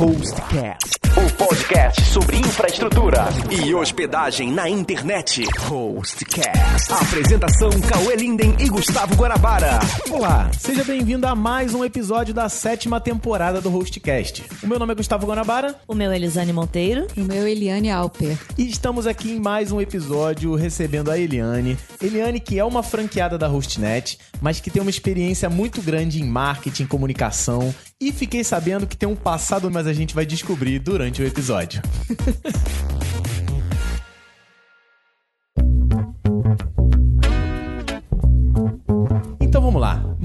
Hostcast. O podcast sobre infraestrutura e hospedagem na internet. Hostcast. Apresentação Cauê Linden e Gustavo Guarabara. Olá, seja bem-vindo a mais um episódio da sétima temporada do Hostcast. O meu nome é Gustavo Guanabara O meu é Elisane Monteiro. E o meu é Eliane Alper. e estamos aqui em mais um episódio recebendo a Eliane. Eliane, que é uma franqueada da Hostnet, mas que tem uma experiência muito grande em marketing, comunicação. E fiquei sabendo que tem um passado, mas a gente vai descobrir durante o episódio.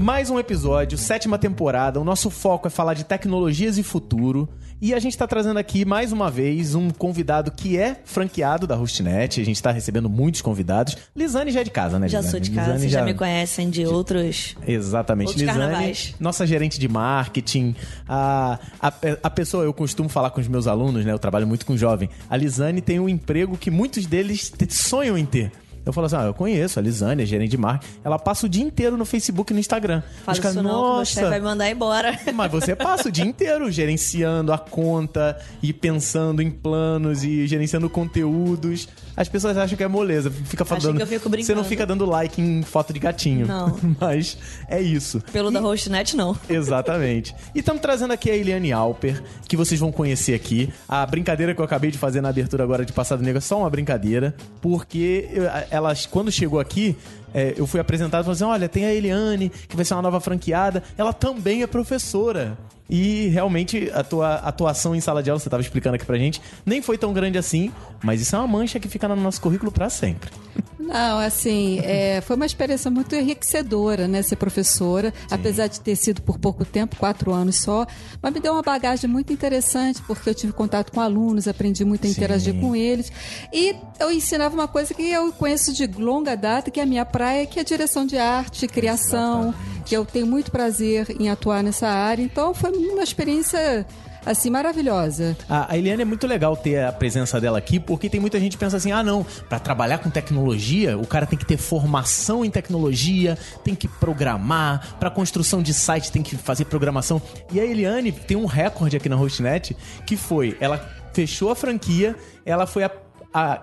Mais um episódio, sétima temporada. O nosso foco é falar de tecnologias e futuro. E a gente está trazendo aqui mais uma vez um convidado que é franqueado da Hostnet. A gente está recebendo muitos convidados. Lisane já é de casa, né? Já Lisane? sou de casa, Lisane vocês já... me conhecem de outros. Exatamente, Outros Lisane, carnavais. nossa gerente de marketing, a, a, a pessoa, eu costumo falar com os meus alunos, né? Eu trabalho muito com jovem. A Lisane tem um emprego que muitos deles sonham em ter. Eu falo assim, ah, eu conheço a Lisane, é gerente de marketing. Ela passa o dia inteiro no Facebook e no Instagram. Fala isso não, que você vai mandar embora. mas você passa o dia inteiro gerenciando a conta e pensando em planos e gerenciando conteúdos. As pessoas acham que é moleza. Fica falando. que Você não fica dando like em foto de gatinho. Não. Mas é isso. Pelo da Hostnet, não. Exatamente. E estamos trazendo aqui a Eliane Alper, que vocês vão conhecer aqui. A brincadeira que eu acabei de fazer na abertura agora de Passado Negro é só uma brincadeira, porque eu- ela, quando chegou aqui, é, eu fui apresentado e falei assim: olha, tem a Eliane, que vai ser uma nova franqueada. Ela também é professora. E realmente a tua atuação em sala de aula, você estava explicando aqui pra gente, nem foi tão grande assim, mas isso é uma mancha que fica no nosso currículo pra sempre. Não, assim, é, foi uma experiência muito enriquecedora, né, ser professora, apesar de ter sido por pouco tempo, quatro anos só, mas me deu uma bagagem muito interessante, porque eu tive contato com alunos, aprendi muito a Sim. interagir com eles, e eu ensinava uma coisa que eu conheço de longa data, que é a minha praia, que é direção de arte, criação, que eu tenho muito prazer em atuar nessa área, então foi uma experiência, assim, maravilhosa. A, Eliane é muito legal ter a presença dela aqui, porque tem muita gente que pensa assim: ah, não, pra trabalhar com tecnologia, o cara tem que ter formação em tecnologia, tem que programar, pra construção de site tem que fazer programação. E a Eliane tem um recorde aqui na Hostnet, que foi: ela fechou a franquia, ela foi a. a-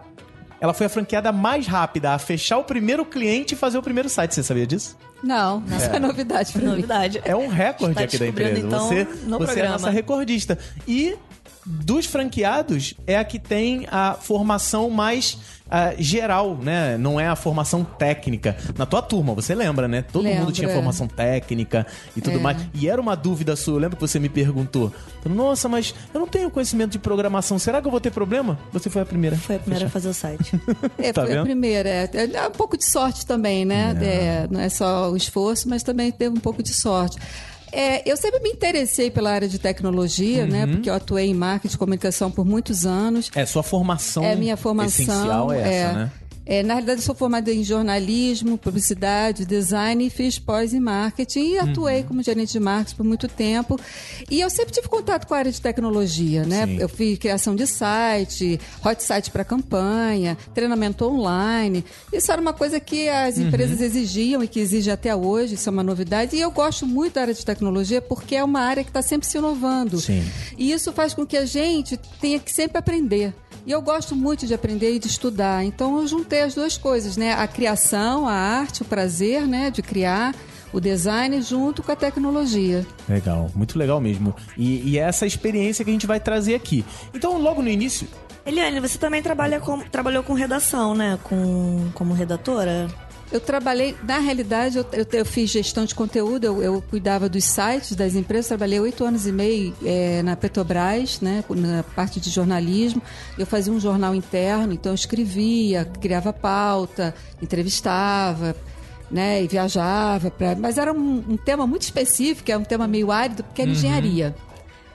ela foi a franqueada mais rápida a fechar o primeiro cliente e fazer o primeiro site. Você sabia disso? Não, isso é novidade para mim. Novidade. É um recorde Está aqui da empresa. então, você no você é a nossa recordista. E dos franqueados é a que tem a formação mais ah, geral, né? Não é a formação técnica. Na tua turma, você lembra, né? Todo mundo Lembro, tinha é. formação técnica e tudo É. mais. E era uma dúvida sua. Eu lembro que você me perguntou: Nossa, mas eu não tenho conhecimento de programação. Será que eu vou ter problema? Você foi a primeira. Foi a primeira a fazer o site. É, Tá foi vendo? a primeira. É, é um pouco de sorte também, né? É, não é só o esforço, mas também teve um pouco de sorte. É, eu sempre me interessei pela área de tecnologia, né? Uhum. Porque eu atuei em marketing e comunicação por muitos anos. É, sua formação É minha formação. essencial é essa, né? É, na realidade, eu sou formada em jornalismo, publicidade, design e fiz pós em marketing e Uhum. atuei como gerente de marketing por muito tempo. E eu sempre tive contato com a área de tecnologia, né? Sim. Eu fiz criação de site, hot site para campanha, treinamento online. Isso era uma coisa que as Uhum. empresas exigiam e que exigem até hoje, isso é uma novidade. E eu gosto muito da área de tecnologia porque é uma área que está sempre se inovando. Sim. E isso faz com que a gente tenha que sempre aprender. E eu gosto muito de aprender e de estudar. Então eu juntei as duas coisas, né? A criação, a arte, o prazer, né, de criar, o design junto com a tecnologia. Legal, muito legal mesmo. E, e é essa experiência que a gente vai trazer aqui. Então, logo no início, Eliane, você também trabalha com, trabalhou com redação, né? Com, como redatora? Eu trabalhei, na realidade, eu, eu, eu fiz gestão de conteúdo, eu, eu cuidava dos sites das empresas, trabalhei oito anos e meio eh, na Petrobras, né, na parte de jornalismo. Eu fazia um jornal interno, então eu escrevia, criava pauta, entrevistava, né, e viajava. Pra, mas era um, um tema muito específico, é um tema meio árido, porque era engenharia.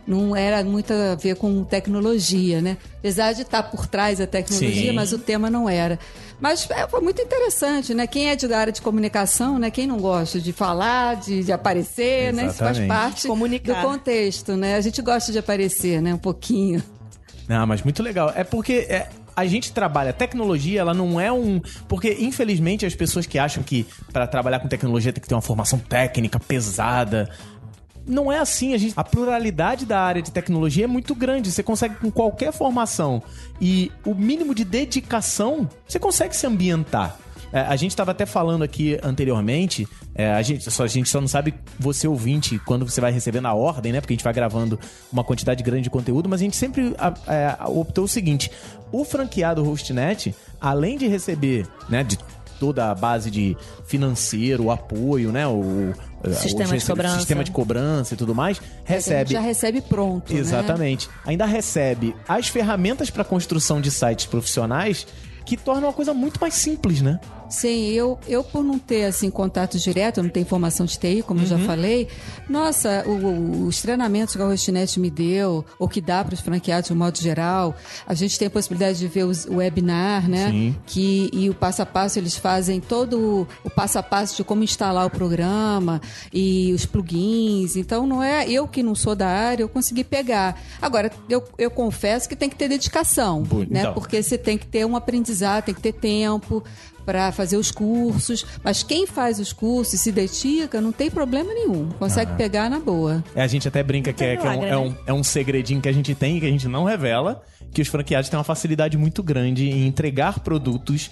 Não era muito a ver com tecnologia, né? Apesar de estar por trás da tecnologia, Sim. mas o tema não era. Mas é, foi muito interessante, né? Quem é de da área de comunicação, né? Quem não gosta de falar, de, de aparecer, né? Isso faz Exatamente. parte Comunicar. do contexto, né? A gente gosta de aparecer, né? Um pouquinho. Não, mas muito legal. É porque é, a gente trabalha tecnologia, ela não é um. Porque, infelizmente, as pessoas que acham que para trabalhar com tecnologia tem que ter uma formação técnica pesada. Não é assim. A, gente, a pluralidade da área de tecnologia é muito grande. Você consegue, com qualquer formação e o mínimo de dedicação, você consegue se ambientar. É, a gente estava até falando aqui anteriormente, é, a, gente, só, a gente só não sabe, você ouvinte, quando você vai recebendo a ordem, né? Porque a gente vai gravando uma quantidade grande de conteúdo, mas a gente sempre é, optou o seguinte: o franqueado Hostnet, além de receber, né, de toda a base de financeiro, apoio, né? O, sistema, o, de cobrança. sistema de cobrança e tudo mais, recebe. Já recebe pronto. Né? Exatamente. Né? Ainda recebe as ferramentas para construção de sites profissionais que tornam a coisa muito mais simples, né? Sim, eu, eu por não ter assim contato direto, não ter informação de TI, como uhum. eu já uhum. falei, nossa, o, o, os treinamentos que a Rostinet me deu, ou que dá para os franqueados de um modo geral, a gente tem a possibilidade de ver os, o webinar, né? Sim. Que, e o passo a passo eles fazem todo o passo a passo de como instalar o programa e os plugins. Então não é eu que não sou da área, eu consegui pegar. Agora, eu, eu confesso que tem que ter dedicação, né? Então. Porque você tem que ter um aprendizado, tem que ter tempo para fazer os cursos, mas quem faz os cursos e se dedica não tem problema nenhum, consegue ah. pegar na boa. É, a gente até brinca que, é, que é, um, é, um, é um segredinho que a gente tem e que a gente não revela, que os franqueados têm uma facilidade muito grande em entregar produtos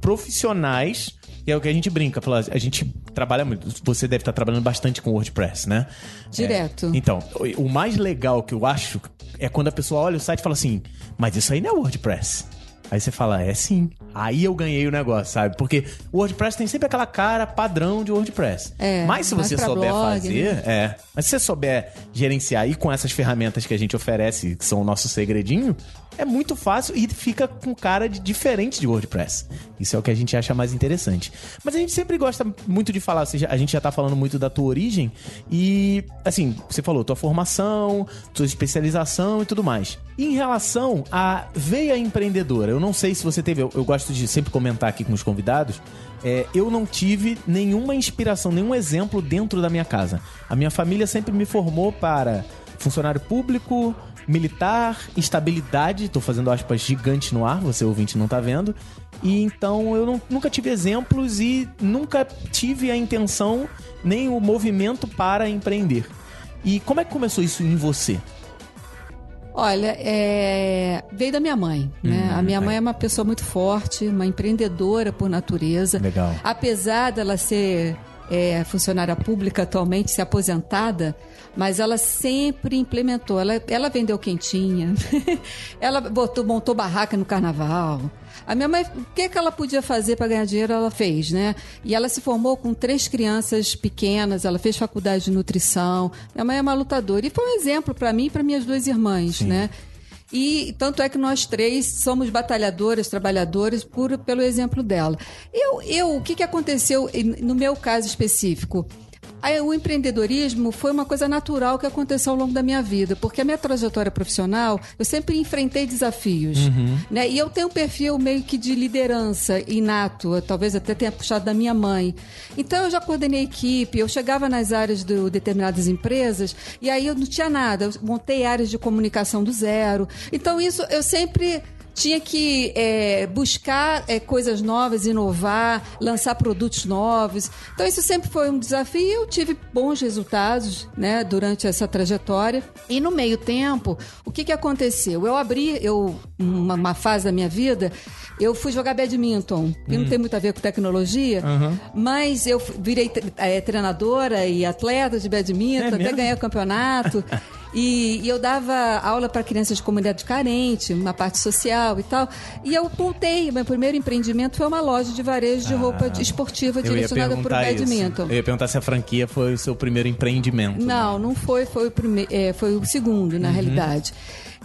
profissionais e é o que a gente brinca, a gente trabalha muito. Você deve estar trabalhando bastante com WordPress, né? Direto. É, então, o mais legal que eu acho é quando a pessoa olha o site e fala assim: Mas isso aí não é WordPress. Aí você fala, é sim. Aí eu ganhei o negócio, sabe? Porque o WordPress tem sempre aquela cara padrão de WordPress. É, mas se você souber blog, fazer, né? é. Mas se você souber gerenciar e com essas ferramentas que a gente oferece, que são o nosso segredinho, é muito fácil e fica com cara de diferente de WordPress. Isso é o que a gente acha mais interessante. Mas a gente sempre gosta muito de falar, a gente já tá falando muito da tua origem e, assim, você falou tua formação, tua especialização e tudo mais. Em relação à veia empreendedora, eu não sei se você teve, eu, eu gosto de sempre comentar aqui com os convidados, é, eu não tive nenhuma inspiração, nenhum exemplo dentro da minha casa. A minha família sempre me formou para funcionário público, militar, estabilidade, tô fazendo aspas gigantes no ar, você ouvinte não tá vendo. E então eu não, nunca tive exemplos e nunca tive a intenção nem o movimento para empreender. E como é que começou isso em você? Olha, é... veio da minha mãe, né? Hum, a minha mãe é uma pessoa muito forte, uma empreendedora por natureza. Legal. Apesar dela ser é, funcionária pública atualmente, se aposentada, mas ela sempre implementou. Ela, ela vendeu quentinha, ela botou, montou barraca no carnaval. A minha mãe, o que, que ela podia fazer para ganhar dinheiro, ela fez, né? E ela se formou com três crianças pequenas, ela fez faculdade de nutrição. Minha mãe é uma lutadora. E foi um exemplo para mim e para minhas duas irmãs, Sim. né? E tanto é que nós três somos batalhadoras, trabalhadoras, por, pelo exemplo dela. Eu, eu o que, que aconteceu no meu caso específico? Aí, o empreendedorismo foi uma coisa natural que aconteceu ao longo da minha vida, porque a minha trajetória profissional, eu sempre enfrentei desafios. Uhum. Né? E eu tenho um perfil meio que de liderança inato, talvez até tenha puxado da minha mãe. Então eu já coordenei equipe, eu chegava nas áreas de determinadas empresas e aí eu não tinha nada, eu montei áreas de comunicação do zero. Então isso eu sempre tinha que é, buscar é, coisas novas, inovar, lançar produtos novos. Então isso sempre foi um desafio e eu tive bons resultados né, durante essa trajetória. E no meio tempo, o que, que aconteceu? Eu abri, eu, uma, uma fase da minha vida, eu fui jogar badminton, que hum. não tem muito a ver com tecnologia, uhum. mas eu virei é, treinadora e atleta de badminton, é até ganhei o campeonato. E, e eu dava aula para crianças de comunidade carente, uma parte social e tal. E eu montei, meu primeiro empreendimento foi uma loja de varejo de roupa ah, esportiva direcionada para o badminton. Eu ia perguntar se a franquia foi o seu primeiro empreendimento. Não, né? não foi, foi o, primeiro, é, foi o segundo, na uhum. realidade.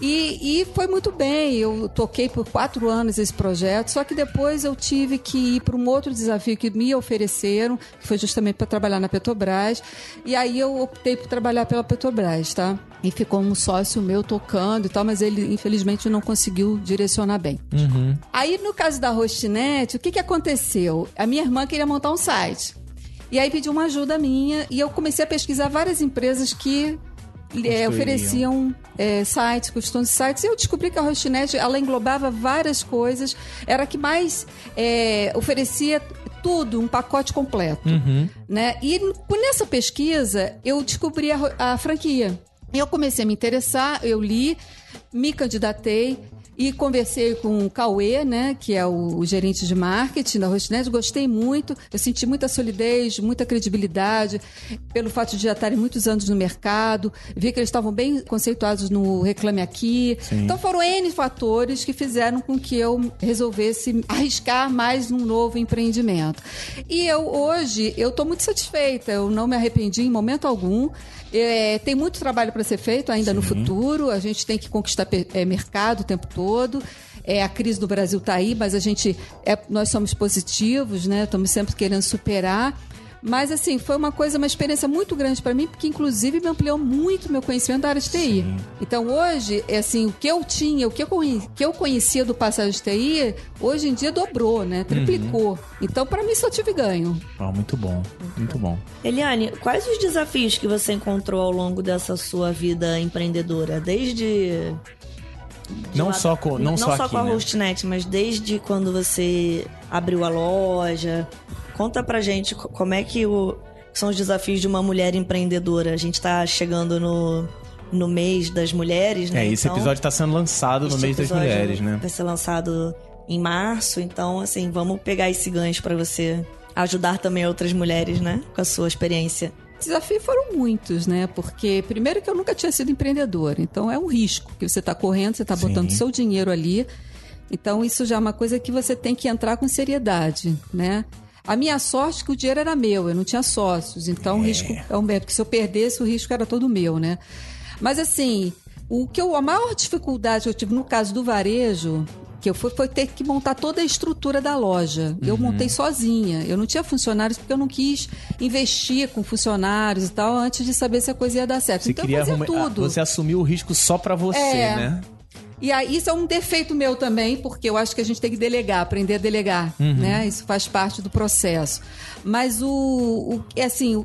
E, e, foi muito bem. Eu toquei por quatro anos esse projeto, só que depois eu tive que ir para um outro desafio que me ofereceram, que foi justamente para trabalhar na Petrobras. E aí eu optei por trabalhar pela Petrobras, tá? E ficou um sócio meu tocando e tal, mas ele infelizmente não conseguiu direcionar bem. Uhum. Aí no caso da Rostinet, o que, que aconteceu? A minha irmã queria montar um site. E aí pediu uma ajuda minha e eu comecei a pesquisar várias empresas que é, ofereciam é, sites, custom de sites. E eu descobri que a Hostnet, ela englobava várias coisas. Era a que mais é, oferecia tudo, um pacote completo. Uhum. Né? E nessa pesquisa, eu descobri a, a franquia. Eu comecei a me interessar, eu li, me candidatei e conversei com o Cauê, né, que é o, o gerente de marketing da Rostinet. Gostei muito, eu senti muita solidez, muita credibilidade, pelo fato de já estarem muitos anos no mercado. Vi que eles estavam bem conceituados no Reclame Aqui. Então foram N fatores que fizeram com que eu resolvesse arriscar mais num novo empreendimento. E eu hoje, eu estou muito satisfeita, eu não me arrependi em momento algum. É, tem muito trabalho para ser feito ainda no futuro. A gente tem que conquistar é, mercado o tempo todo. É, a crise do Brasil está aí, mas a gente, é, nós somos positivos, né? Estamos sempre querendo superar. Mas assim, foi uma coisa, uma experiência muito grande para mim, porque inclusive me ampliou muito meu conhecimento da área de TI. Então hoje, é assim, o que eu tinha, o que eu, conhe- que eu conhecia do passagem de TI, hoje em dia dobrou, né? Triplicou. Então, para mim, só tive ganho. Ah, muito bom, muito bom. Eliane, quais os desafios que você encontrou ao longo dessa sua vida empreendedora? Desde. de Não lá- só com, não, só, aqui, com a né? Hostnet, mas desde quando você abriu a loja. Conta pra gente co- como é que o- são os desafios de uma mulher empreendedora. A gente tá chegando no, no mês das mulheres, né? É, esse Então, episódio tá sendo lançado no mês das mulheres, né? Vai ser lançado em março, então, assim, vamos pegar esse gancho pra você ajudar também outras mulheres, né? Com a sua experiência. Desafios foram muitos, né? Porque, primeiro, que eu nunca tinha sido empreendedora. Então, é um risco que você está correndo, você está botando seu dinheiro ali. Então, isso já é uma coisa que você tem que entrar com seriedade, né? A minha sorte é que o dinheiro era meu, eu não tinha sócios. Então, o risco é um porque se eu perdesse, o risco era todo meu, né? Mas, assim, o que eu, a maior dificuldade que eu tive no caso do varejo, que eu fui, foi ter que montar toda a estrutura da loja. Eu Uhum. montei sozinha. Eu não tinha funcionários porque eu não quis investir com funcionários e tal antes de saber se a coisa ia dar certo. Você então eu fazia arrumar- tudo. Você assumiu o risco só pra você, É. né? E aí, isso é um defeito meu também, porque eu acho que a gente tem que delegar, aprender a delegar, né? Isso faz parte do processo. Mas o, o é assim,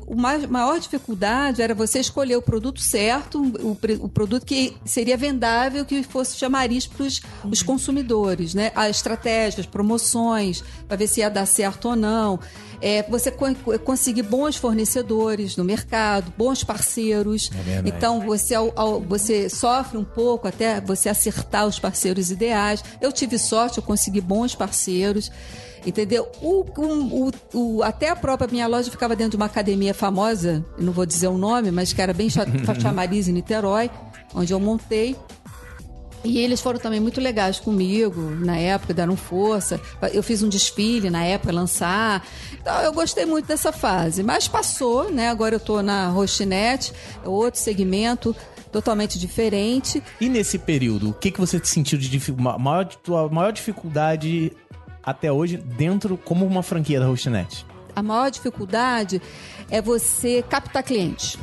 maior dificuldade era você escolher o produto certo, o, o produto que seria vendável, que fosse chamariz para os consumidores, né? As estratégias, promoções, para ver se ia dar certo ou não. É, você co- conseguir bons fornecedores no mercado, bons parceiros. É então, você, ao- ao- você sofre um pouco até você acertar os parceiros ideais. Eu tive sorte, eu consegui bons parceiros. Entendeu? O, o- o- até a própria minha loja ficava dentro de uma academia famosa, não vou dizer o nome, mas que era bem cha- chamariz em Niterói, onde eu montei. E eles foram também muito legais comigo na época, deram força. Eu fiz um desfile na época, lançar. Então eu gostei muito dessa fase. Mas passou, né? Agora eu tô na Rochinet, é outro segmento totalmente diferente. E nesse período, o que, que você sentiu de difi- ma- maior, tua maior dificuldade até hoje dentro como uma franquia da Hostnet? A maior dificuldade é você captar cliente.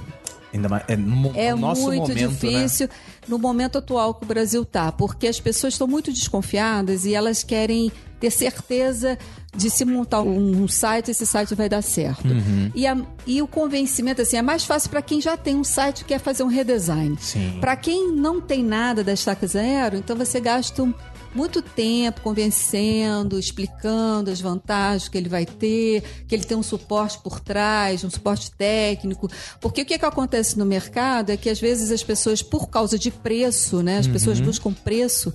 Ainda mais é no, É no nosso muito momento, difícil no momento atual que o Brasil tá, porque as pessoas estão muito desconfiadas e elas querem ter certeza de se montar um, site, esse site vai dar certo. Uhum. E, a- e o convencimento assim é mais fácil para quem já tem um site e quer fazer um redesign. Para quem não tem nada da Estaca Zero, então você gasta um- muito tempo convencendo, explicando as vantagens que ele vai ter, que ele tem um suporte por trás, um suporte técnico. Porque o que, que acontece no mercado é que às vezes as pessoas, por causa de preço, né? As pessoas Uhum. buscam preço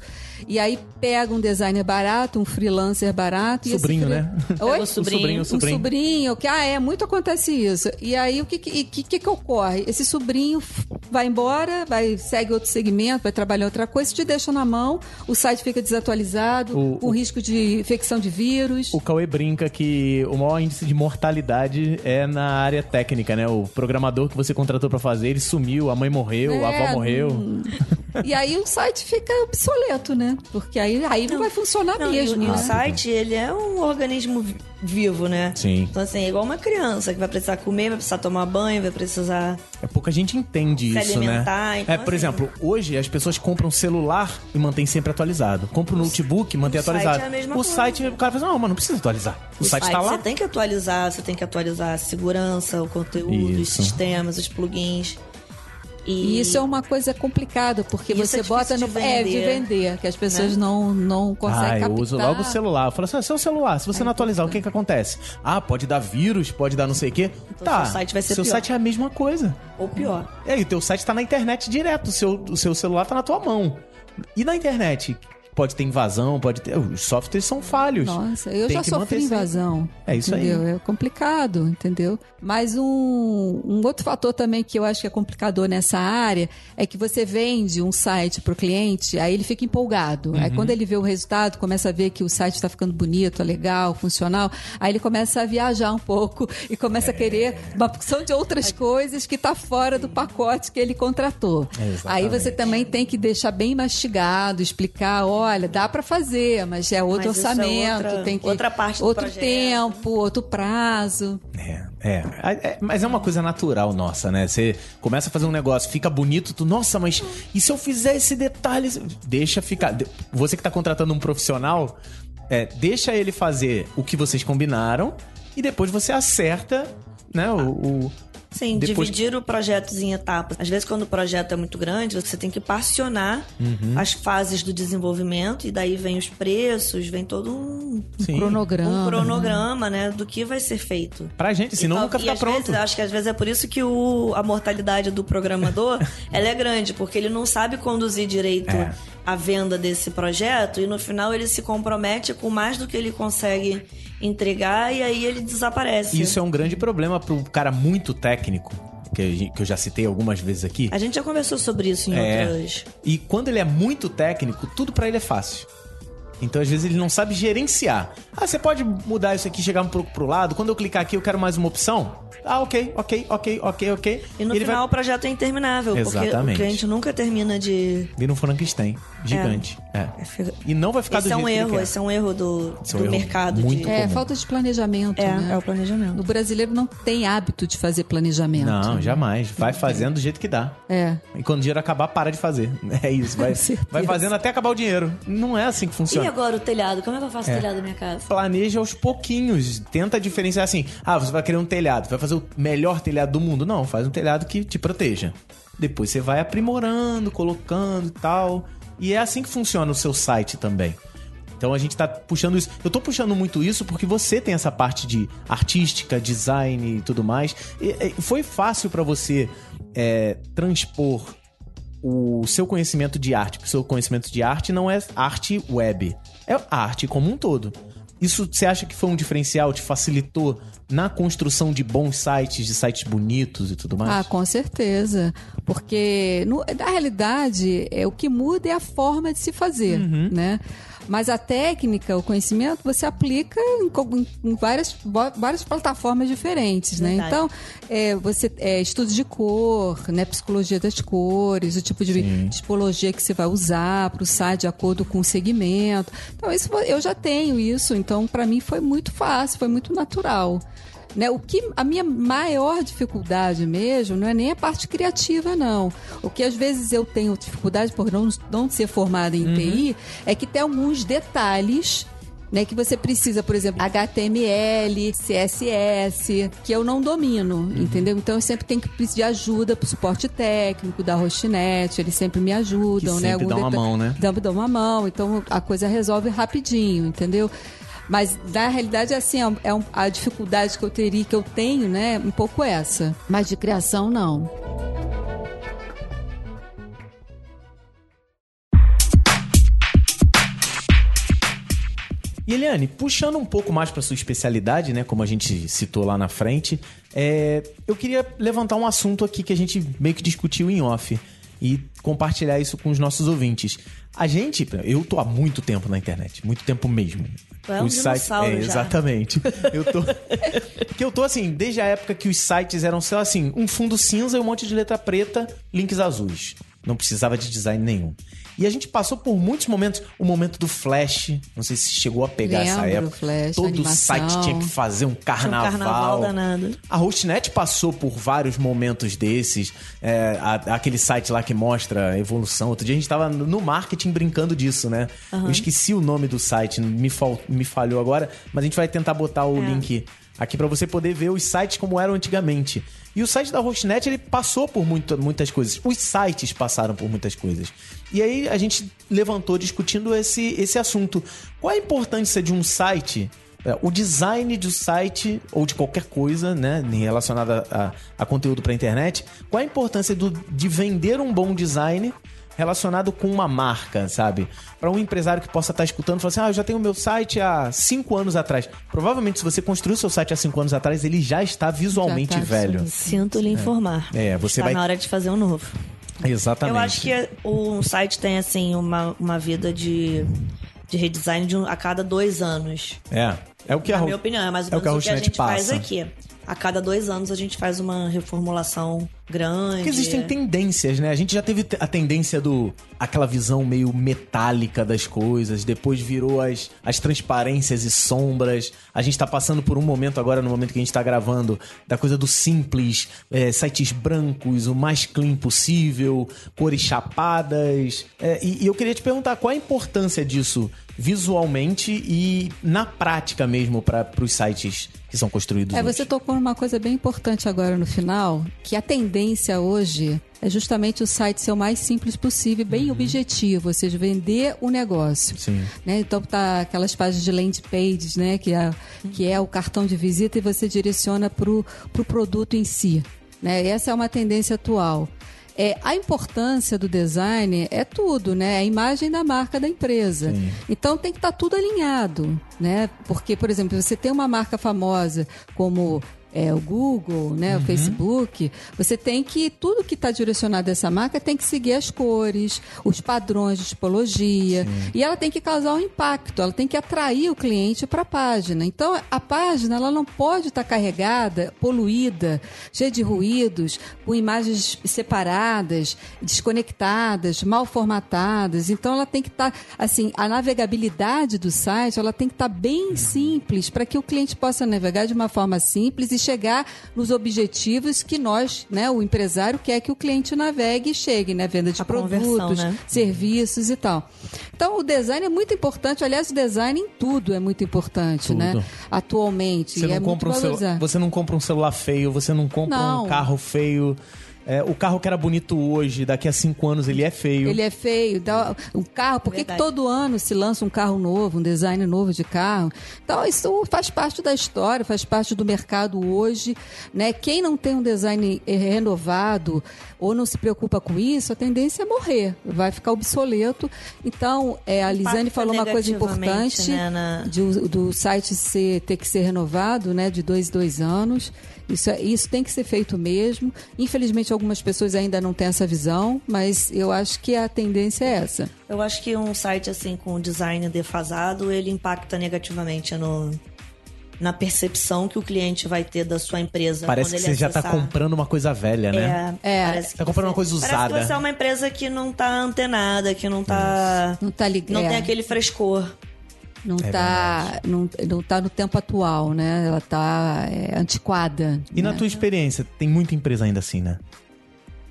e aí pega um designer barato, um freelancer barato. e esse Sobrinho, fre- né? Oi? o sobrinho. O sobrinho. Um sobrinho, que ah, é, muito acontece isso. E aí o que que, que, que que ocorre? Esse sobrinho vai embora, vai segue outro segmento, vai trabalhar outra coisa, te deixa na mão, o site fica desatualizado, O- com o- risco de infecção de vírus. O Cauê brinca que o maior índice de mortalidade é na área técnica, né? O programador que você contratou pra fazer, ele sumiu, a mãe morreu, a avó É, morreu. hum. E aí o site fica obsoleto, né? Porque aí, aí não, vai funcionar Não, mesmo. e o, e o né? site, ele é um organismo vivo, né? Sim. Então, assim, é igual uma criança que vai precisar comer, vai precisar tomar banho, vai precisar... É pouca gente entende Se isso, né? então, é, por assim- exemplo, hoje as pessoas compram celular e mantém sempre atualizado. Compra um notebook e mantém o site atualizado. é a mesma o coisa. site, o cara fala, não, mas não precisa atualizar. O, site tá lá. Você tem que atualizar, você tem que atualizar a segurança, o conteúdo, os Isso. sistemas, os plugins. E isso é uma coisa complicada, porque você é bota no. de É, de vender. vender, que as pessoas Né? não, não conseguem Ah, eu captar. uso logo o celular. Eu falo assim, ah, seu celular, se você não atualizar, o que que acontece? Ah, pode dar vírus, pode dar não sei o quê. Então, tá, seu site vai ser seu pior. site é a mesma coisa. Ou pior. E aí, o teu site tá na internet direto, o seu, o seu celular tá na tua mão. E na internet? Pode ter invasão, pode ter... Os softwares são falhos. Nossa, eu Tem já sofri invasão. É isso aí. entendeu? É complicado, entendeu? Mas um, um outro fator também que eu acho que é complicador nessa área é que você vende um site pro cliente, aí ele fica empolgado. Aí Uhum. quando ele vê o resultado, começa a ver que o site está ficando bonito, é legal, funcional, aí ele começa a viajar um pouco e começa a querer uma porção de outras coisas que tá fora do pacote que ele contratou. Aí você também tem que deixar bem mastigado, explicar, olha, dá para fazer, mas é outro Mas é orçamento, outra- tem que outra parte do outro projeto. tempo, outro prazo. É, é, é, Mas é uma coisa natural nossa, né? Você começa a fazer um negócio, fica bonito, tu, nossa, mas e se eu fizer esse detalhe? Deixa ficar. Você que tá contratando um profissional, é, deixa ele fazer o que vocês combinaram e depois você acerta, né? O, o- Sim, Depois- dividir o projeto em etapas. Às vezes, quando o projeto é muito grande, você tem que particionar Uhum. as fases do desenvolvimento e daí vem os preços, vem todo um, Sim. Cronograma. um cronograma, né, do que vai ser feito. Pra gente, senão E nunca e fica às pronto. vezes, acho que às vezes é por isso que o, a mortalidade do programador ela é grande, porque ele não sabe conduzir direito É. a venda desse projeto e no final ele se compromete com mais do que ele consegue entregar e aí ele desaparece. Isso é um grande problema pro cara muito técnico, que, eu já citei algumas vezes aqui. A gente já conversou sobre isso em É. outras. E quando ele é muito técnico, tudo pra ele é fácil. Então, às vezes, ele não sabe gerenciar. Ah, você pode mudar isso aqui, chegar um pouco pro lado. Quando eu clicar aqui, eu quero mais uma opção. Ah, ok, ok, ok, ok, ok. E no ele final vai... o projeto é interminável, porque Exatamente. o cliente nunca termina de. Vira um Frankenstein. Gigante. É. É, fica- E não vai ficar Esse do é um jeito que ele erro, quer. esse é um erro do, Esse é um do erro mercado. muito de... É, comum. falta de planejamento, É, né? é o planejamento. O brasileiro não tem hábito de fazer planejamento. Não, jamais. Vai fazendo do jeito que dá. É. E quando o dinheiro acabar, para de fazer. É isso. Vai, vai fazendo até acabar o dinheiro. Não é assim que E agora o telhado? Como é que eu faço o telhado da minha casa? planeja aos pouquinhos. Tenta diferenciar assim. Ah, você vai querer um telhado. Vai fazer o melhor telhado do mundo? Não, faz um telhado que te proteja. Depois você vai aprimorando, colocando e tal. E é assim que funciona o seu site também. Então a gente tá puxando isso. Eu tô puxando muito isso porque você tem essa parte de artística, design e tudo mais. E, e foi fácil pra você é, transpor o seu conhecimento de arte, o seu conhecimento de arte não é arte web, é arte como um todo. Isso você acha que foi um diferencial, te facilitou na construção de bons sites, de sites bonitos e tudo mais? Ah, com certeza. Porque, no- na realidade, é, o que muda é a forma de se fazer, Uhum. né? Mas a técnica, o conhecimento, você aplica em, co- em- em várias, várias plataformas diferentes, né? Verdade. Então, é, você é, estudos de cor, né? Psicologia das cores, o tipo de tipologia que você vai usar para o site de acordo com o segmento. Então, isso eu já tenho isso. Então, para mim foi muito fácil, foi muito natural. Né? O que a minha maior dificuldade mesmo não é nem a parte criativa, não. O que às vezes eu tenho dificuldade por não, não ser formada em TI é que tem alguns detalhes. Né, que você precisa, por exemplo, HTML, CSS, que eu não domino, entendeu? Então eu sempre tenho que pedir ajuda pro suporte técnico da Hostnet, eles sempre me ajudam, Que né? sempre dá uma mão, né? dão, dão uma mão, então a coisa resolve rapidinho, entendeu? Mas na realidade, assim, é um- é um- a dificuldade que eu teria, que eu tenho, né? Um pouco essa. Mas de criação, não. E Eliane, puxando um pouco mais para sua especialidade, né, como a gente citou lá na frente, é, eu queria levantar um assunto aqui que a gente meio que discutiu em off e compartilhar isso com os nossos ouvintes. A gente, eu tô há muito tempo na internet, muito tempo mesmo. É um dinossauro é, já. exatamente. Eu tô que eu tô assim, desde a época que os sites eram só assim, um fundo cinza e um monte de letra preta, links azuis. Não precisava de design nenhum. E a gente passou por muitos momentos. O momento do Flash. Não sei se chegou a pegar essa Lembro, época. Flash, Todo animação. site tinha que fazer um Tinha um carnaval. carnaval danado. A Hostnet passou por vários momentos desses. É, a- aquele site lá que mostra a evolução. Outro dia a gente tava no marketing brincando disso, né? Eu esqueci o nome do site, me, fal- me falhou agora, mas a gente vai tentar botar o É. link aqui pra você poder ver os sites como eram antigamente. E o site da Hostnet, ele passou por muito, muitas coisas. Os sites passaram por muitas coisas. E aí a gente levantou discutindo esse, esse assunto. Qual a importância de um site é, o design do site ou de qualquer coisa, né, relacionada a, a conteúdo para internet, qual a importância do, de vender um bom design relacionado com uma marca, sabe? Para um empresário que possa estar escutando, falar assim: "Ah, eu já tenho meu site há cinco anos atrás". Provavelmente, se você construiu seu site há cinco anos atrás, ele já está visualmente Já tá velho. Sinto lhe informar. É, você Está vai- na hora de fazer um novo. Exatamente. Eu acho que o site tem, assim, uma, uma vida de, de redesign de um- a cada dois anos. é, é o que a Na Ro- minha opinião, é mais ou é o menos que a o que a gente faz passa. aqui. A cada dois anos a gente faz uma reformulação grande. Porque existem tendências, né? A gente já teve te- a tendência do aquela visão meio metálica das coisas, depois virou as, as transparências e sombras. A gente tá passando por um momento agora, no momento que a gente tá gravando, da coisa do simples, é, sites brancos, o mais clean possível, cores chapadas. É, e, e eu queria te perguntar qual a importância disso visualmente e na prática mesmo para os sites que são construídos É, hoje. você tocou numa coisa bem importante agora no final, que a tendência hoje é justamente o site ser o mais simples possível, bem objetivo, ou seja, vender o negócio. Sim. Né? Então tá aquelas páginas de landing pages, né? Que é, que é o cartão de visita e você direciona para o pro produto em si. Né? Essa é uma tendência atual. É, a importância do design é tudo, né? É a imagem da marca da empresa. Sim. Então tem que estar tudo alinhado, né? Porque, por exemplo, você tem uma marca famosa como é, o Google, né, Uhum. o Facebook, você tem que tudo que está direcionado a essa marca tem que seguir as cores, os padrões de tipologia e ela tem que causar um impacto, ela tem que atrair o cliente para a página. Então a página ela não pode estar carregada, poluída, cheia de ruídos, com imagens separadas, desconectadas, mal formatadas. Então ela tem que estar assim, a navegabilidade do site ela tem que estar bem simples para que o cliente possa navegar de uma forma simples e chegar nos objetivos que nós, né, o empresário quer que o cliente navegue e chegue, né, venda de A produtos, né? serviços e tal. Então o design é muito importante, aliás, o design em tudo é muito importante, Tudo. né? Atualmente, Você e não, é compra um muito celu- valorizado. você não compra um celular feio, você não compra Não. um carro feio. É, o carro que era bonito hoje, daqui a cinco anos ele é feio. Ele é feio. Dá um carro, por que, que todo ano se lança um carro novo, um design novo de carro? Então, isso faz parte da história, faz parte do mercado hoje. Né? Quem não tem um design eh, renovado ou não se preocupa com isso, a tendência é morrer, vai ficar obsoleto. Então, eh, a Lisane falou uma coisa importante né, na- de o- do site ser, ter que ser renovado, né, de dois em dois anos. Isso, é- isso tem que ser feito mesmo. Infelizmente, algumas pessoas ainda não têm essa visão, mas eu acho que a tendência é essa. Eu acho que um site assim com design defasado, ele impacta negativamente no na percepção que o cliente vai ter da sua empresa Parece quando que ele você já tá acessar. comprando uma coisa velha, né? É, É. parece que Tá comprando você- uma coisa Parece usada. que você é uma empresa que não tá antenada, que não tá Não tá ligado. não tem aquele frescor. Não É tá, não, não tá no tempo atual, né? Ela tá é, antiquada. E na né? tua experiência, tem muita empresa ainda assim, né?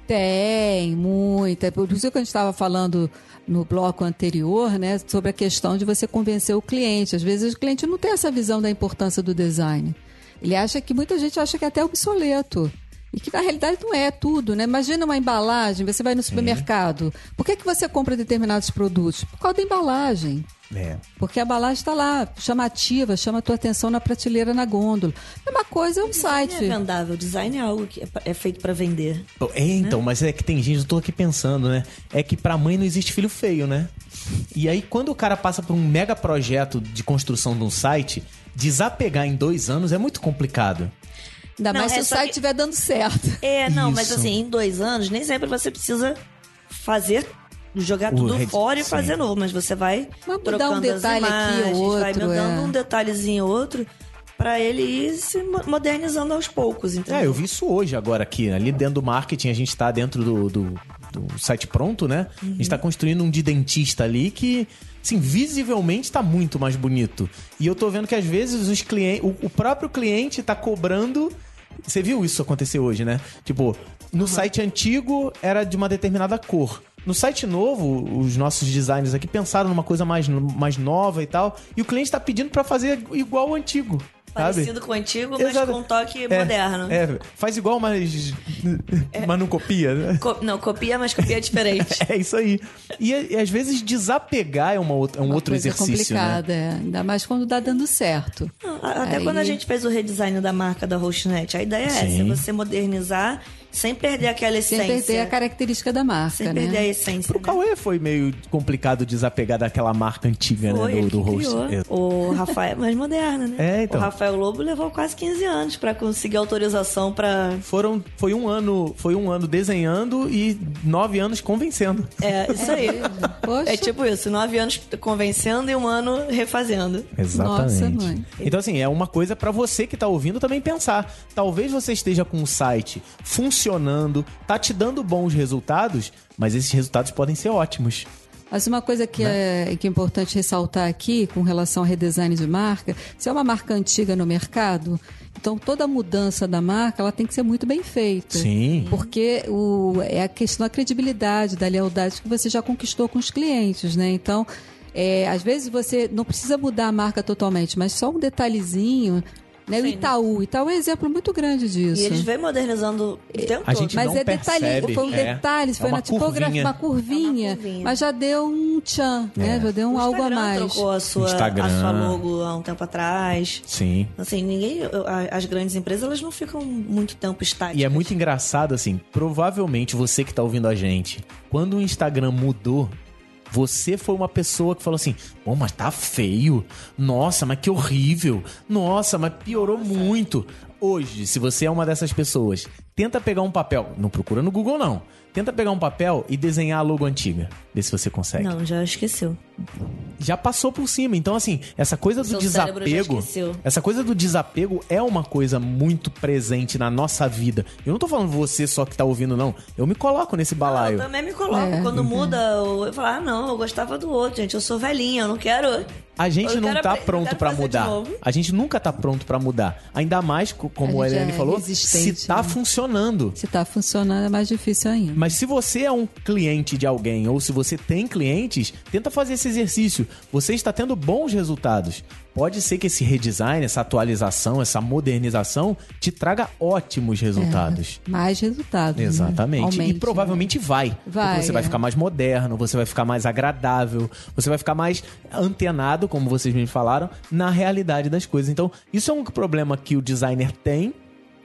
Tem, muita. Por isso que a gente estava falando no bloco anterior, né, sobre a questão de você convencer o cliente. Às vezes o cliente não tem essa visão da importância do design. Ele acha que muita gente acha que é até obsoleto. E que na realidade não é tudo, né? Imagina uma embalagem, você vai no supermercado. Por que, que você compra determinados produtos? Por causa da embalagem. É. Porque a embalagem está lá, chamativa, chama a tua atenção na prateleira, na gôndola. A mesma coisa é um Design site. é vendável, design é algo que é é feito pra vender. É, então, mas é que tem gente, eu tô aqui pensando, né? É que pra mãe não existe filho feio, né? E aí, quando o cara passa por um mega projeto de construção de um site, desapegar em dois anos é muito complicado. Ainda Não, mais se é o site que- estiver dando certo. É, não, mas Isso. assim, em dois anos, nem sempre você precisa fazer, jogar O tudo red- fora e sim. fazer novo, mas você vai Vai mudar trocando um detalhe as aqui imagens, vai outro, mudando é. um detalhezinho ou outro pra ele ir se mo- modernizando aos poucos, entendeu? É, eu vi isso hoje agora aqui. Ali dentro do marketing, a gente tá dentro do, do, do site pronto, né? A gente tá construindo um de dentista ali que, assim, visivelmente tá muito mais bonito. E eu tô vendo que às vezes os clientes, o, o próprio cliente tá cobrando. Você viu isso acontecer hoje, né? Tipo, no site antigo era de uma determinada cor. No site novo, os nossos designers aqui pensaram numa coisa mais, mais nova e tal. E o cliente tá pedindo pra fazer igual o antigo. Parecido com o antigo, mas Exato. com um toque É, moderno. É, faz igual, mas, mas não copia. né? Co- não, copia, mas copia diferente. É isso aí. E, e às vezes desapegar é, uma outra, é um Uma outro coisa exercício, né? complicada, é. ainda mais quando dá dando certo. Não, Até Aí- quando a gente fez o redesign da marca da Hostnet, a ideia é Sim. essa, você modernizar sem perder aquela Sem essência. perder a característica da marca, Sem né? perder a essência. Pro né? Cauê foi meio complicado desapegar daquela marca antiga, Foi, né? Do, do host. É. O Rafael é mais moderno, né? É, então. O Rafael Lobo levou quase 15 anos pra conseguir autorização pra. Foram, foi um ano, foi um ano desenhando e nove anos convencendo. É, isso aí. Poxa. É tipo isso, nove anos convencendo e um ano refazendo. Exatamente. Nossa, mãe. Então, assim, é uma coisa pra você que tá ouvindo também pensar. Talvez você esteja com o site funcionando, tá te dando bons resultados, mas esses resultados podem ser ótimos. Mas uma coisa que, Né? é, que é importante ressaltar aqui com relação ao redesign de marca, se é uma marca antiga no mercado, então toda mudança da marca ela tem que ser muito bem feita. Sim. Porque o, é a questão da credibilidade, da lealdade que você já conquistou com os clientes, né? Então, é, às vezes você não precisa mudar a marca totalmente, mas só um detalhezinho. Né? O. Itaú. Itaú é um exemplo muito grande disso. E eles vêm modernizando o tempo A todo. gente Mas não é detalhe, foi um é. detalhe, É foi uma na tipografia, curvinha. uma curvinha, É uma curvinha. mas já deu um tchan, né? Já deu um algo a Instagram mais. trocou a sua, Instagram. a sua logo há um tempo atrás. Sim. Assim, ninguém. As grandes empresas elas não ficam muito tempo estáticas. E é muito engraçado, assim, provavelmente você que tá ouvindo a gente, quando o Instagram mudou, você foi uma pessoa que falou assim: pô, mas tá feio. Nossa, mas que horrível. Nossa, mas piorou muito. Hoje, se você é uma dessas pessoas, tenta pegar um papel. Não procura no Google, não. Tenta pegar um papel e desenhar a logo antiga. Vê se você consegue. Não, já esqueceu. já passou por cima. Então, assim, essa coisa do Seu desapego. esqueceu. Essa coisa do desapego é uma coisa muito presente na nossa vida. Eu não tô falando você só que tá ouvindo, não. Eu me coloco nesse Eu balaio. também me coloco. É. Quando muda, eu, eu falo, ah, não, eu gostava do outro, gente. Eu sou velhinha, eu não quero. A gente Eu não tá pronto de mudar. A gente nunca tá pronto pra mudar. Ainda mais, co- como A a Eliane é falou, se tá né? funcionando. Se tá funcionando, é mais difícil ainda. Mas se você é um cliente de alguém ou se você tem clientes, tenta fazer esse exercício. Você está tendo bons resultados. Pode ser que esse redesign, essa atualização, essa modernização te traga ótimos resultados. Mais resultado. né? Exatamente. Aumente, e provavelmente vai. Vai, Porque você vai é. ficar mais moderno, você vai ficar mais agradável, você vai ficar mais antenado, como vocês me falaram, na realidade das coisas. Então, isso é um problema que o designer tem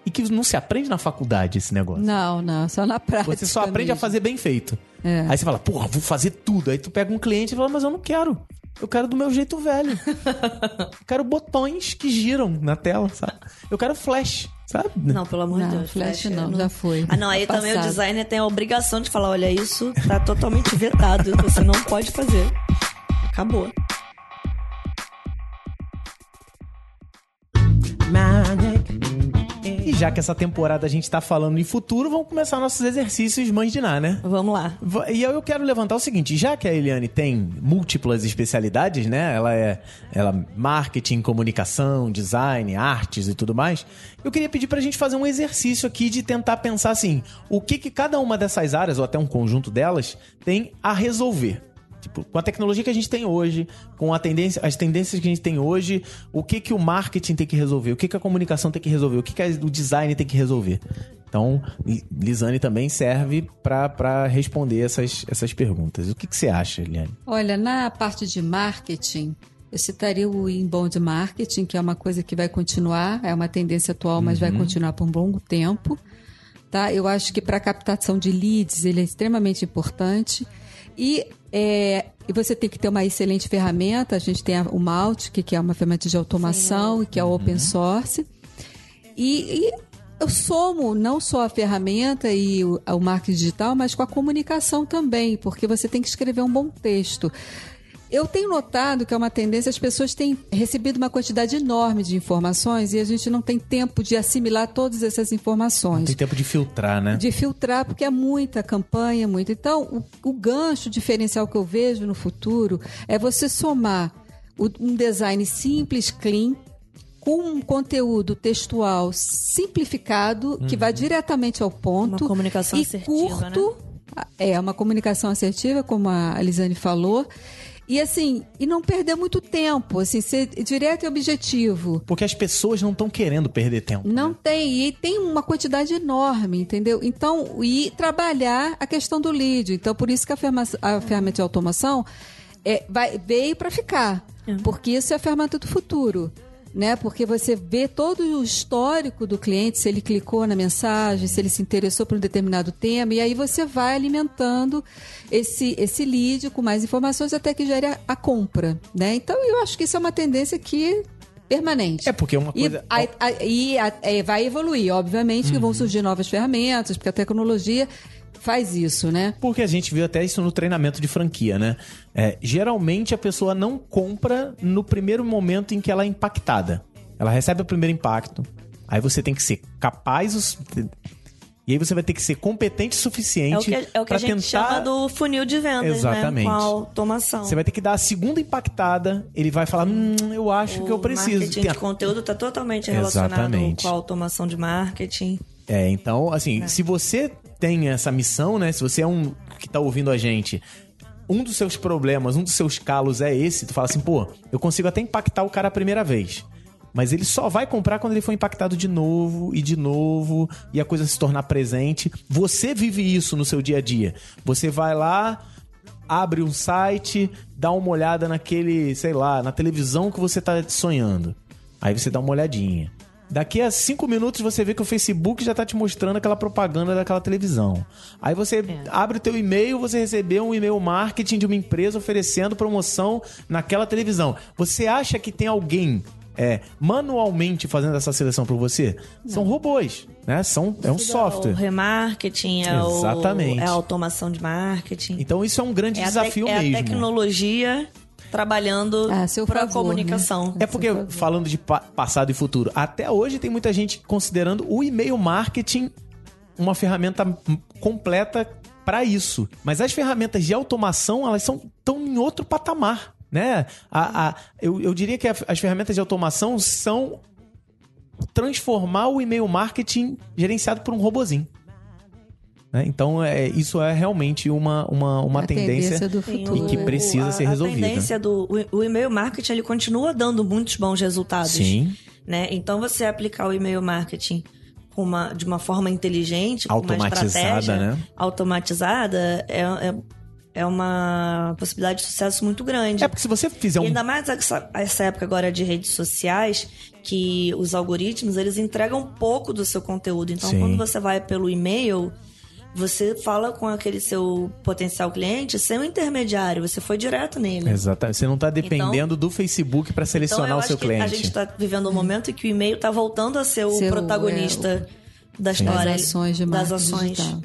e que não se aprende na faculdade, esse negócio. Não, não, só na prática. Você só aprende a mesmo. fazer bem feito. É. Aí você fala, porra, vou fazer tudo. Aí tu pega um cliente e fala, mas eu não quero. Eu quero do meu jeito velho. eu quero botões que giram na tela, sabe? Eu quero flash, sabe? Não, pelo amor de Não, Deus. flash não, já foi. Ah, não, aí Tá também o passado. designer tem a obrigação de falar: olha, isso tá totalmente vetado. Você não pode fazer. Acabou. E já que essa temporada a gente tá falando em futuro, vamos começar nossos exercícios mães de Ná, né? Vamos lá. E eu quero levantar o seguinte, já que a Eliane tem múltiplas especialidades, né? Ela é ela marketing, comunicação, design, artes e tudo mais. Eu queria pedir pra gente fazer um exercício aqui de tentar pensar assim, o que que cada uma dessas áreas ou até um conjunto delas tem a resolver. Tipo, com a tecnologia que a gente tem hoje, com a tendência, as tendências que a gente tem hoje, o que que o marketing tem que resolver, o que que a comunicação tem que resolver, o que que a- o design tem que resolver. Então, Li- Lisane também serve pra responder essas, essas perguntas. O que que você acha, Eliane? Olha, na parte de marketing, eu citaria o inbound marketing, que é uma coisa que vai continuar, é uma tendência atual, mas vai continuar por um longo tempo. Tá? Eu acho que para captação de leads ele é extremamente importante. E, é, e você tem que ter uma excelente ferramenta. A gente tem a- o Malt, que, é uma ferramenta de automação e que é open source. E, e eu somo não só a ferramenta e o, o marketing digital, mas com a comunicação também, porque você tem que escrever um bom texto. Eu tenho notado que é uma tendência, as pessoas têm recebido uma quantidade enorme de informações e a gente não tem tempo de assimilar todas essas informações Tem tempo de filtrar, né? de filtrar, porque é muita campanha, muito. Então, o, o gancho diferencial que eu vejo no futuro é você somar o- um design simples, clean, com um conteúdo textual simplificado, que vai diretamente ao ponto. Uma comunicação e assertiva, curto. É, uma comunicação assertiva, como a Elisane falou. E assim, e não perder muito tempo, assim, ser direto e objetivo. Porque as pessoas não estão querendo perder tempo. Não né? tem, e tem uma quantidade enorme, entendeu? Então, e trabalhar a questão do lead. Então, por isso que a, ferma- a ferramenta de automação é, vai, veio para ficar. Porque isso é a ferramenta do futuro. Né? Porque você vê todo o histórico do cliente, se ele clicou na mensagem, se ele se interessou por um determinado tema, e aí você vai alimentando esse, esse lead com mais informações até que gere a, a compra. Né? Então, eu acho que isso é uma tendência que permanente. É porque é uma coisa. E, a- a- e a- é, vai evoluir, obviamente, que Uhum. vão surgir novas ferramentas, porque a tecnologia faz isso, né? Porque a gente viu até isso no treinamento de franquia, né? É, geralmente a pessoa não compra no primeiro momento em que ela é impactada. Ela recebe o primeiro impacto. Aí você tem que ser capaz. os- E aí você vai ter que ser competente o É o suficiente que, é o que pra a gente tentar. chama do funil de vendas, Exatamente. né? Com a automação. Você vai ter que dar a segunda impactada. Ele vai falar: Hum, eu acho que eu O preciso. marketing Tem de conteúdo está totalmente relacionado Exatamente. com a automação de marketing. É, então, assim, se você tem essa missão, né? Se você é um que tá ouvindo a gente, um dos seus problemas, um dos seus calos é esse, tu fala assim, pô, eu consigo até impactar o cara a primeira vez. Mas ele só vai comprar quando ele for impactado de novo e de novo e a coisa se tornar presente. Você vive isso no seu dia a dia. Você vai lá, abre um site, dá uma olhada naquele, sei lá, na televisão que você tá sonhando. Aí você dá uma olhadinha. Daqui a cinco minutos você vê que o Facebook já tá te mostrando aquela propaganda daquela televisão. Aí você abre o teu e-mail, você recebeu um e-mail marketing de uma empresa oferecendo promoção naquela televisão. Você acha que tem alguém é, manualmente fazendo essa seleção por você? São robôs, né? São, é um O software. remarketing, é, Exatamente. O, é a automação de marketing. Então isso é um grande é, desafio tec- é mesmo. a tecnologia trabalhando A seu para a favor, comunicação. É porque, falando de pa- passado e futuro, até hoje tem muita gente considerando o e-mail marketing uma ferramenta completa para isso. Mas as ferramentas de automação, elas são tão em outro patamar, né? A, a- eu, eu diria que a- as ferramentas de automação são transformar o e-mail marketing gerenciado por um robozinho. Né? Então, é, isso é realmente uma, uma, uma A tendência, do futuro. e que precisa a- ser A resolvida. tendência do o, o e-mail marketing ele continua dando muitos bons resultados. Sim. Né? Então você aplicar o e-mail marketing com uma, de uma forma inteligente, com uma Automatizada, estratégia né? automatizada, é, é, é uma possibilidade de sucesso muito grande. É porque se você fizer E um ainda mais essa, essa época agora de redes sociais, que os algoritmos, eles entregam pouco do seu conteúdo. Então, Sim. quando você vai pelo e-mail, você fala com aquele seu potencial cliente sem um intermediário, você foi direto nele. Exatamente. Você não tá dependendo do Facebook para selecionar então, eu o seu acho que cliente. A gente está vivendo um momento em que o e-mail está voltando a ser o Ser o- protagonista da história. Das ações de das ações. digital.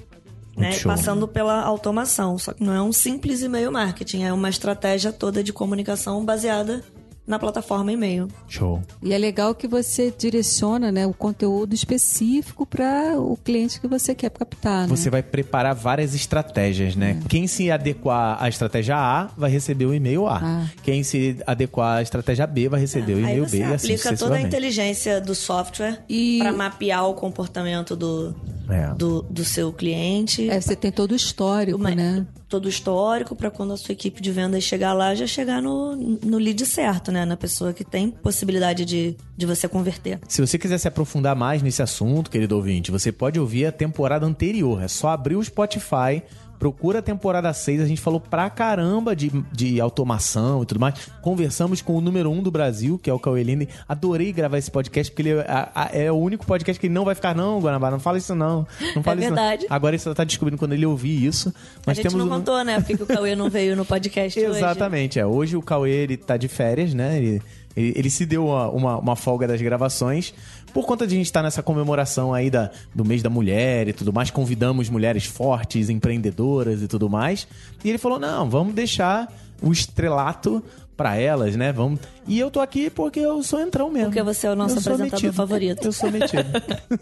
Né, passando pela automação. Só que não é um simples e-mail marketing, é uma estratégia toda de comunicação baseada na plataforma e-mail. Show. E é legal que você direciona né, o conteúdo específico para o cliente que você quer captar. Né? Você vai preparar várias estratégias, né? É. Quem se adequar à estratégia A vai receber o e-mail A. Ah. Quem se adequar à estratégia B vai receber o Aí e-mail você B e assim aplica toda a inteligência do software E- para mapear o comportamento do, É. do, do seu cliente. É, você tem todo o histórico, Uma- né? todo o histórico para quando a sua equipe de vendas chegar lá, já chegar no, no lead certo, né? Na pessoa que tem possibilidade de, de você converter. Se você quiser se aprofundar mais nesse assunto, querido ouvinte, você pode ouvir a temporada anterior. É só abrir o Spotify, procura a temporada 6. A gente falou pra caramba de, de automação e tudo mais. Conversamos com o número um do Brasil, que é o Cauê. Adorei gravar esse podcast, porque ele é, a- a- é o único podcast que ele não vai ficar, não, Guanabara, não fala isso não. Não fala isso não." verdade. Agora ele só tá descobrindo quando ele ouvir isso. a Nós gente não um- contou, né? Porque o Cauê não veio no podcast hoje. Exatamente, é. Hoje o Cauê, ele tá de férias, né? Ele, ele, ele se deu uma, uma, uma folga das gravações. Por conta de a gente estar nessa comemoração aí da, do mês da mulher e tudo mais, convidamos mulheres fortes, empreendedoras e tudo mais. E ele falou: não, vamos deixar o estrelato pra elas, né? Vamos... E eu tô aqui porque eu sou entrão mesmo. Porque você é o nosso Eu apresentador metido. favorito. Eu sou metido.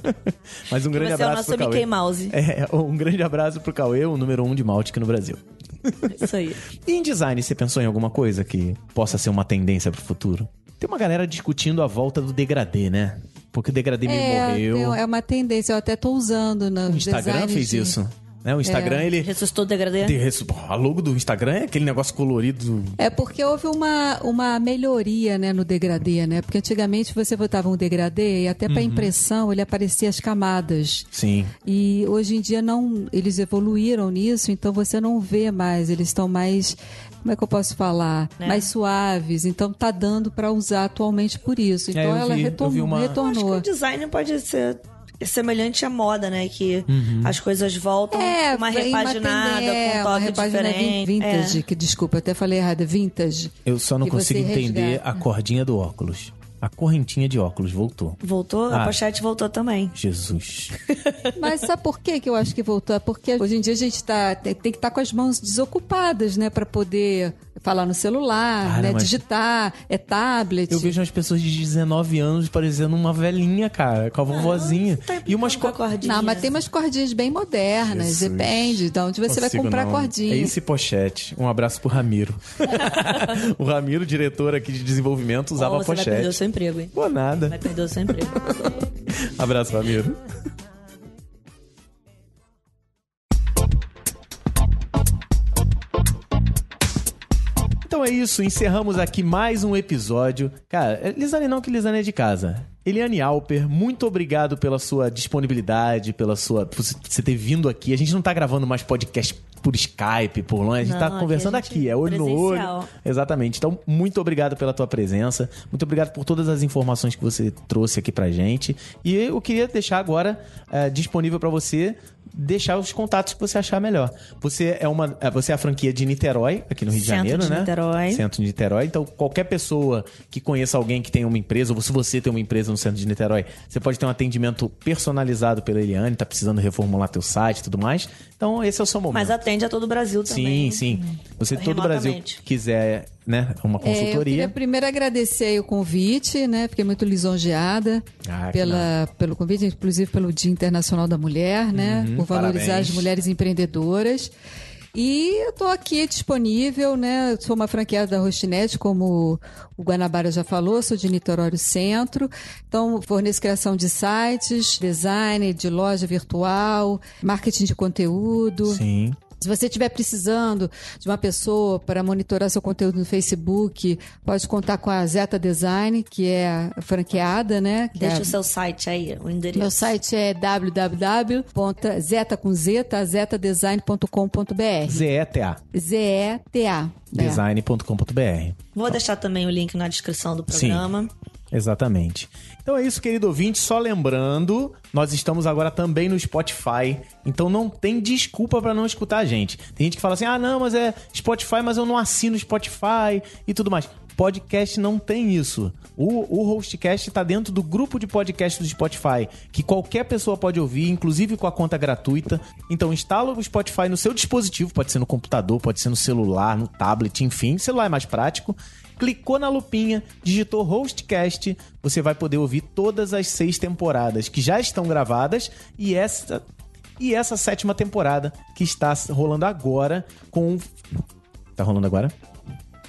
Mas um grande Você é o abraço nosso pro Mickey Cauê. Mouse. É, um grande abraço pro Cauê, o número um de malte aqui no Brasil. Isso aí. E em design, você pensou em alguma coisa que possa ser uma tendência pro futuro? Tem uma galera discutindo a volta do degradê, né? Porque o degradê meio É, morreu. é uma tendência. Eu até tô usando no O Instagram fez de- isso. Né? O Instagram, É. ele. Ressuscitou o degradê? tem res- Pô, A logo do Instagram é aquele negócio colorido. É porque houve uma, uma melhoria né, no degradê, né? Porque antigamente você botava um degradê e até para impressão ele aparecia as camadas. Sim. E hoje em dia não, eles evoluíram nisso, então você não vê mais, eles estão mais, como é que eu posso falar, É. mais suaves. Então tá dando para usar atualmente por isso. Então É, eu ela vi- eu retornou, vi uma- Acho que retornou. o design pode ser semelhante à moda, né? Que as coisas voltam com uma repaginada, é, com um toque diferente. vintage, É. que desculpa, eu até falei errado, vintage. Eu só não consigo entender resgata. a cordinha do óculos. A correntinha de óculos voltou. Voltou, Ah. a pochete voltou também. Jesus. Mas sabe por que que eu acho que voltou? É porque hoje em dia a gente tá, tem, tem que estar com as mãos desocupadas, né? Para poder falar no celular, Cara, né? mas- Digitar, é tablet. Eu vejo as pessoas de 19 anos parecendo uma velhinha, cara, com a vovozinha. Tá e umas co- cordinha. Não, mas tem umas cordinhas bem modernas, Jesus. depende de onde você vai Consigo comprar não. cordinha. É esse pochete. Um abraço pro Ramiro. o Ramiro, diretor aqui de desenvolvimento, usava Ó, você vai perder o pochete. Emprego, hein? Pô, nada. Vai perder o seu emprego. Abraço, Ramiro. Então é isso, encerramos aqui mais um episódio. Cara, é Lisane não, que Lisane é de casa. Eliane Alper, muito obrigado pela sua disponibilidade, pela sua. por você ter vindo aqui. A gente não tá gravando mais podcast por Skype, por longe, a gente tá aqui conversando a gente aqui, é olho no olho. presencial. Exatamente. Então, muito obrigado pela tua presença. Muito obrigado por todas as informações que você trouxe aqui pra gente. E eu queria deixar agora eh, disponível pra você deixar os contatos que você achar melhor. Você é uma, eh, você é a franquia de Niterói, aqui no Rio de Centro Janeiro, de né? Niterói. Centro de Niterói. Então, qualquer pessoa que conheça alguém que tem uma empresa, ou se você tem uma empresa no centro de Niterói, você pode ter um atendimento personalizado pela Eliane, tá precisando reformular teu site e tudo mais. Então, esse é o seu momento. Mas atende a todo o Brasil também. Sim, sim. Você, todo o Brasil quiser, né, uma É, eu queria consultoria. primeiro agradecer o convite, né? Fiquei muito lisonjeada Ah, pela, pelo convite, inclusive pelo Dia Internacional da Mulher, né? Por valorizar parabéns. as mulheres empreendedoras. E eu estou aqui disponível, né? Eu sou uma franqueada da Rochinet, como o Guanabara já falou, sou de Niterói Centro. Então, forneço criação de sites, design de loja virtual, marketing de conteúdo. Sim. Se você estiver precisando de uma pessoa para monitorar seu conteúdo no Facebook, pode contar com a Zeta Design, que é franqueada, né? Que Deixa é- o seu site aí, o endereço. Meu site é www.zeta com z, tá? zetadesign.com.br. ZETA. Z-E-T-A. É. Design.com.br. Vou deixar também o link na descrição do programa. Exatamente. Então é isso, querido ouvinte. Só lembrando, nós estamos agora também no Spotify. Então não tem desculpa pra não escutar a gente. Tem gente que fala assim: ah, não, mas é Spotify, mas eu não assino Spotify e tudo mais. Podcast não tem isso. O, o Hostcast tá dentro do grupo de podcast do Spotify, que qualquer pessoa pode ouvir, inclusive com a conta gratuita. Então instala o Spotify no seu dispositivo, pode ser no computador, pode ser no celular, no tablet, enfim. Celular é mais prático clicou na lupinha, digitou Hostcast, você vai poder ouvir todas as seis temporadas que já estão gravadas e essa e essa sétima temporada que está rolando agora com tá rolando agora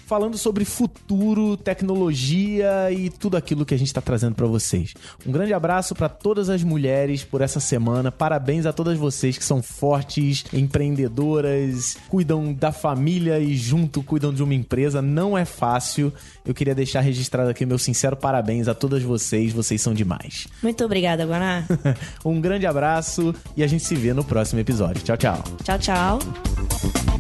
falando sobre futuro, tecnologia e tudo aquilo que a gente está trazendo para vocês. Um grande abraço para todas as mulheres por essa semana. Parabéns a todas vocês que são fortes, empreendedoras, cuidam da família e junto cuidam de uma empresa. Não é fácil. Eu queria deixar registrado aqui meu sincero parabéns a todas vocês. Vocês são demais. Muito obrigada, Guaná. um grande abraço e a gente se vê no próximo episódio. Tchau, tchau. tchau, tchau.